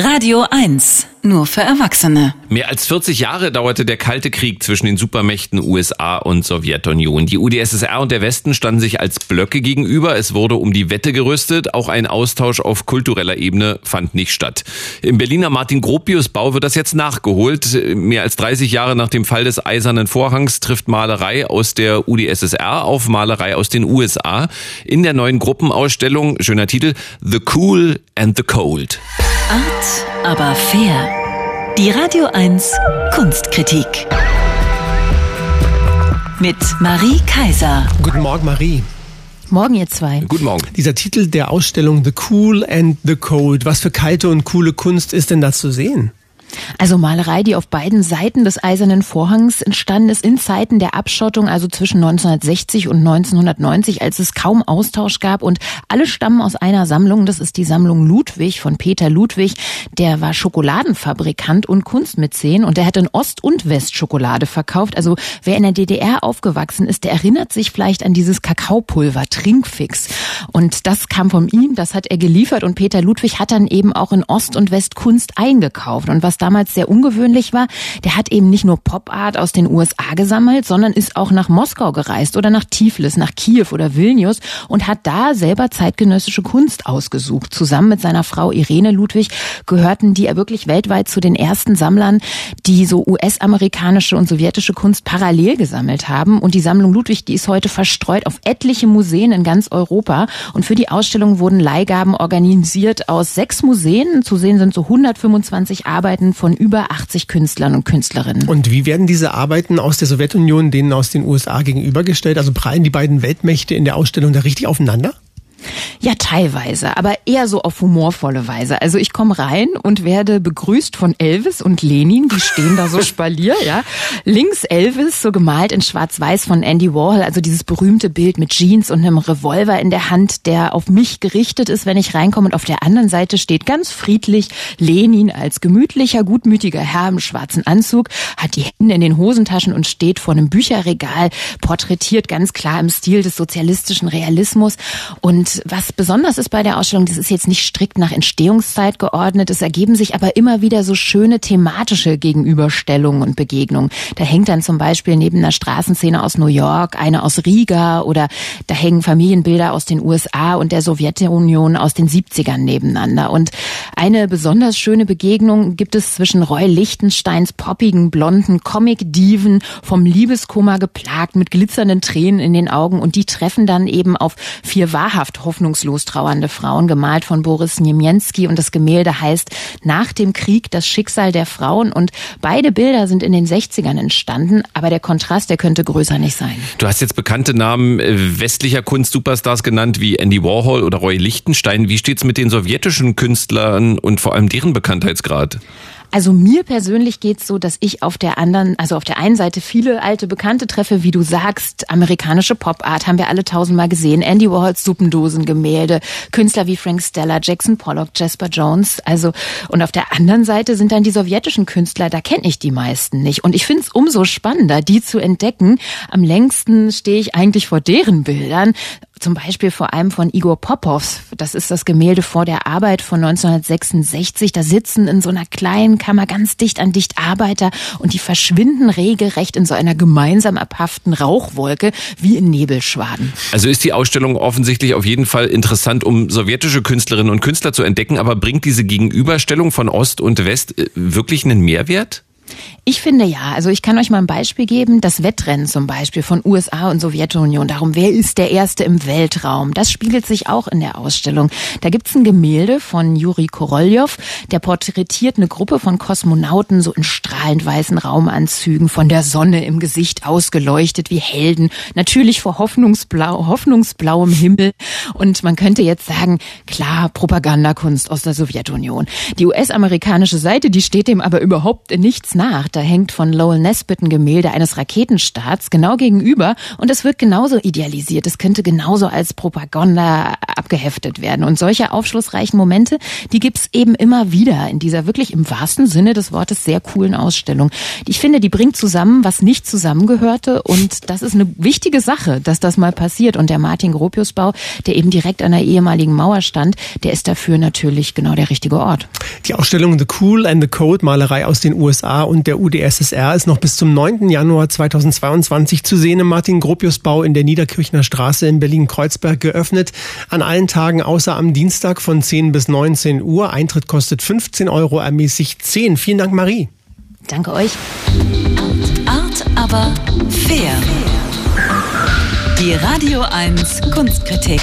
Radio 1, nur für Erwachsene. Mehr als 40 Jahre dauerte der Kalte Krieg zwischen den Supermächten USA und Sowjetunion. Die UdSSR und der Westen standen sich als Blöcke gegenüber. Es wurde um die Wette gerüstet. Auch ein Austausch auf kultureller Ebene fand nicht statt. Im Berliner Martin-Gropius-Bau wird das jetzt nachgeholt. Mehr als 30 Jahre nach dem Fall des Eisernen Vorhangs trifft Malerei aus der UdSSR auf Malerei aus den USA. In der neuen Gruppenausstellung, schöner Titel, The Cool and the Cold. Art, aber fair. Die Radio 1 Kunstkritik. Mit Marie Kaiser. Guten Morgen, Marie. Morgen, ihr zwei. Guten Morgen. Dieser Titel der Ausstellung The Cool and the Cold. Was für kalte und coole Kunst ist denn da zu sehen? Also Malerei, die auf beiden Seiten des Eisernen Vorhangs entstanden ist, in Zeiten der Abschottung, also zwischen 1960 und 1990, als es kaum Austausch gab und alle stammen aus einer Sammlung. Das ist die Sammlung Ludwig von Peter Ludwig. Der war Schokoladenfabrikant und Kunstmäzen und der hat in Ost- und Westschokolade verkauft. Also wer in der DDR aufgewachsen ist, der erinnert sich vielleicht an dieses Kakaopulver, Trinkfix. Und das kam von ihm, das hat er geliefert und Peter Ludwig hat dann eben auch in Ost und West Kunst eingekauft. Und was damals sehr ungewöhnlich war, der hat eben nicht nur Pop-Art aus den USA gesammelt, sondern ist auch nach Moskau gereist oder nach Tiflis, nach Kiew oder Vilnius und hat da selber zeitgenössische Kunst ausgesucht. Zusammen mit seiner Frau Irene Ludwig gehörten die wirklich weltweit zu den ersten Sammlern, die so US-amerikanische und sowjetische Kunst parallel gesammelt haben. Und die Sammlung Ludwig, die ist heute verstreut auf etliche Museen in ganz Europa. Und für die Ausstellung wurden Leihgaben organisiert aus sechs Museen. Zu sehen sind so 125 Arbeiten Arbeiten von über 80 Künstlern und Künstlerinnen. Und wie werden diese Arbeiten aus der Sowjetunion denen aus den USA gegenübergestellt? Also prallen die beiden Weltmächte in der Ausstellung da richtig aufeinander? Ja, teilweise, aber eher so auf humorvolle Weise. Also ich komme rein und werde begrüßt von Elvis und Lenin, die stehen da so spalier, ja. Links Elvis, so gemalt in schwarz-weiß von Andy Warhol, also dieses berühmte Bild mit Jeans und einem Revolver in der Hand, der auf mich gerichtet ist, wenn ich reinkomme. Und auf der anderen Seite steht ganz friedlich Lenin als gemütlicher, gutmütiger Herr im schwarzen Anzug, hat die Hände in den Hosentaschen und steht vor einem Bücherregal, porträtiert ganz klar im Stil des sozialistischen Realismus und was besonders ist bei der Ausstellung, das ist jetzt nicht strikt nach Entstehungszeit geordnet, es ergeben sich aber immer wieder so schöne thematische Gegenüberstellungen und Begegnungen. Da hängt dann zum Beispiel neben einer Straßenszene aus New York eine aus Riga oder da hängen Familienbilder aus den USA und der Sowjetunion aus den 70ern nebeneinander. Und eine besonders schöne Begegnung gibt es zwischen Roy Lichtensteins poppigen, blonden Comic-Diven, vom Liebeskummer geplagt, mit glitzernden Tränen in den Augen. Und die treffen dann eben auf vier wahrhaft hoffnungslos trauernde Frauen, gemalt von Boris Niemienski und das Gemälde heißt Nach dem Krieg das Schicksal der Frauen. Und beide Bilder sind in den 60ern entstanden, aber der Kontrast, der könnte größer nicht sein. Du hast jetzt bekannte Namen äh, westlicher Kunst-Superstars genannt wie Andy Warhol oder Roy Lichtenstein. Wie steht's mit den sowjetischen Künstlern und vor allem deren Bekanntheitsgrad? Also mir persönlich geht's so, dass ich auf der anderen, also auf der einen Seite viele alte Bekannte treffe, wie du sagst, amerikanische Pop-Art haben wir alle tausendmal gesehen, Andy Warhols Suppendosengemälde, Künstler wie Frank Stella, Jackson Pollock, Jasper Jones, also und auf der anderen Seite sind dann die sowjetischen Künstler, da kenne ich die meisten nicht und ich finde es umso spannender, die zu entdecken. Am längsten stehe ich eigentlich vor deren Bildern zum Beispiel vor allem von Igor Popows. Das ist das Gemälde vor der Arbeit von 1966. Da sitzen in so einer kleinen Kammer ganz dicht an dicht Arbeiter und die verschwinden regelrecht in so einer gemeinsam abhaften Rauchwolke wie in Nebelschwaden. Also ist die Ausstellung offensichtlich auf jeden Fall interessant, um sowjetische Künstlerinnen und Künstler zu entdecken, aber bringt diese Gegenüberstellung von Ost und West äh, wirklich einen Mehrwert? Ich finde ja. Also ich kann euch mal ein Beispiel geben. Das Wettrennen zum Beispiel von USA und Sowjetunion. Darum, wer ist der Erste im Weltraum? Das spiegelt sich auch in der Ausstellung. Da gibt's ein Gemälde von Juri Koroljow. Der porträtiert eine Gruppe von Kosmonauten so in strahlend weißen Raumanzügen, von der Sonne im Gesicht ausgeleuchtet wie Helden. Natürlich vor hoffnungsblau, hoffnungsblauem Himmel. Und man könnte jetzt sagen, klar, Propagandakunst aus der Sowjetunion. Die US-amerikanische Seite, die steht dem aber überhaupt nichts nach. Da hängt von Lowell Nesbitt ein Gemälde eines Raketenstarts genau gegenüber und es wird genauso idealisiert. Es könnte genauso als Propaganda abgeheftet werden. Und solche aufschlussreichen Momente, die gibt's eben immer wieder in dieser wirklich im wahrsten Sinne des Wortes sehr coolen Ausstellung. Ich finde, die bringt zusammen, was nicht zusammengehörte und das ist eine wichtige Sache, dass das mal passiert. Und der Martin Gropius Bau, der eben direkt an der ehemaligen Mauer stand, der ist dafür natürlich genau der richtige Ort. Die Ausstellung The Cool and the Cold Malerei aus den USA und der UdSSR ist noch bis zum 9. Januar 2022 zu sehen im Martin Gropius Bau in der Niederkirchner Straße in Berlin-Kreuzberg geöffnet. An allen Tagen außer am Dienstag von 10 bis 19 Uhr. Eintritt kostet 15 Euro, ermäßigt 10. Vielen Dank, Marie. Danke euch. Art, aber fair. Die Radio 1 Kunstkritik